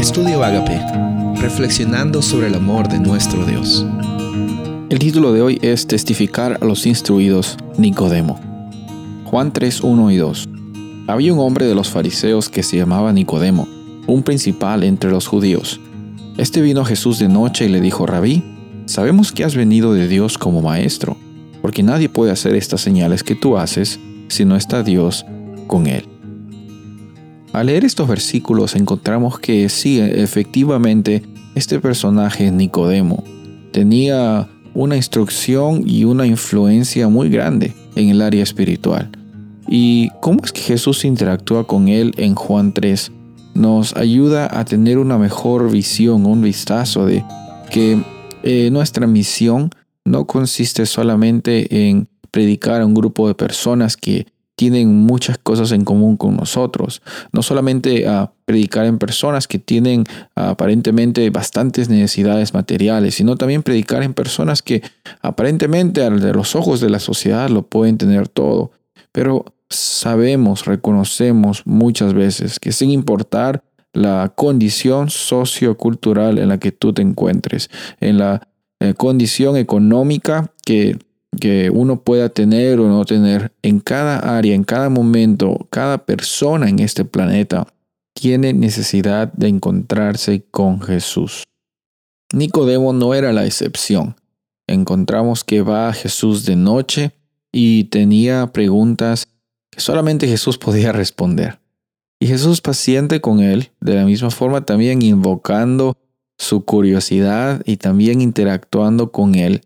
Estudio Agape, reflexionando sobre el amor de nuestro Dios. El título de hoy es Testificar a los instruidos Nicodemo. Juan 3, 1 y 2. Había un hombre de los fariseos que se llamaba Nicodemo, un principal entre los judíos. Este vino a Jesús de noche y le dijo, Rabí, sabemos que has venido de Dios como maestro, porque nadie puede hacer estas señales que tú haces si no está Dios con él. Al leer estos versículos encontramos que sí, efectivamente, este personaje Nicodemo tenía una instrucción y una influencia muy grande en el área espiritual. ¿Y cómo es que Jesús interactúa con él en Juan 3? Nos ayuda a tener una mejor visión, un vistazo de que eh, nuestra misión no consiste solamente en predicar a un grupo de personas que tienen muchas cosas en común con nosotros. No solamente a predicar en personas que tienen aparentemente bastantes necesidades materiales, sino también predicar en personas que aparentemente a los ojos de la sociedad lo pueden tener todo. Pero sabemos, reconocemos muchas veces que sin importar la condición sociocultural en la que tú te encuentres, en la eh, condición económica que que uno pueda tener o no tener en cada área, en cada momento, cada persona en este planeta tiene necesidad de encontrarse con Jesús. Nicodemo no era la excepción. Encontramos que va a Jesús de noche y tenía preguntas que solamente Jesús podía responder. Y Jesús paciente con él, de la misma forma también invocando su curiosidad y también interactuando con él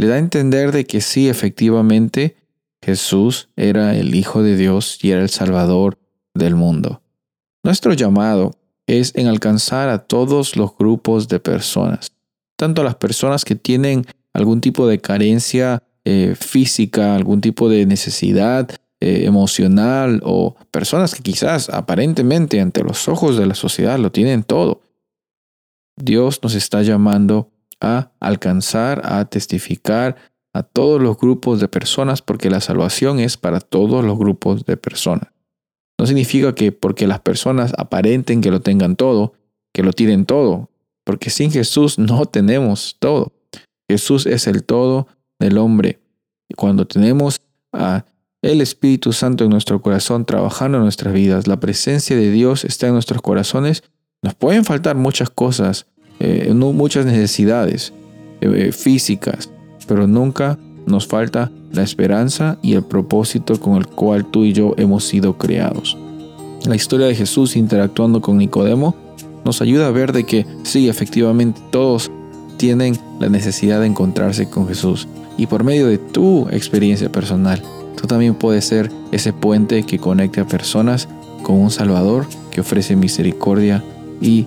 le da a entender de que sí, efectivamente, Jesús era el Hijo de Dios y era el Salvador del mundo. Nuestro llamado es en alcanzar a todos los grupos de personas, tanto a las personas que tienen algún tipo de carencia eh, física, algún tipo de necesidad eh, emocional o personas que quizás aparentemente ante los ojos de la sociedad lo tienen todo. Dios nos está llamando a alcanzar, a testificar a todos los grupos de personas, porque la salvación es para todos los grupos de personas. No significa que porque las personas aparenten que lo tengan todo, que lo tienen todo, porque sin Jesús no tenemos todo. Jesús es el todo del hombre. Y cuando tenemos a el Espíritu Santo en nuestro corazón trabajando en nuestras vidas, la presencia de Dios está en nuestros corazones, nos pueden faltar muchas cosas, eh, muchas necesidades eh, físicas, pero nunca nos falta la esperanza y el propósito con el cual tú y yo hemos sido creados. La historia de Jesús interactuando con Nicodemo nos ayuda a ver de que sí, efectivamente todos tienen la necesidad de encontrarse con Jesús y por medio de tu experiencia personal, tú también puedes ser ese puente que conecte a personas con un Salvador que ofrece misericordia y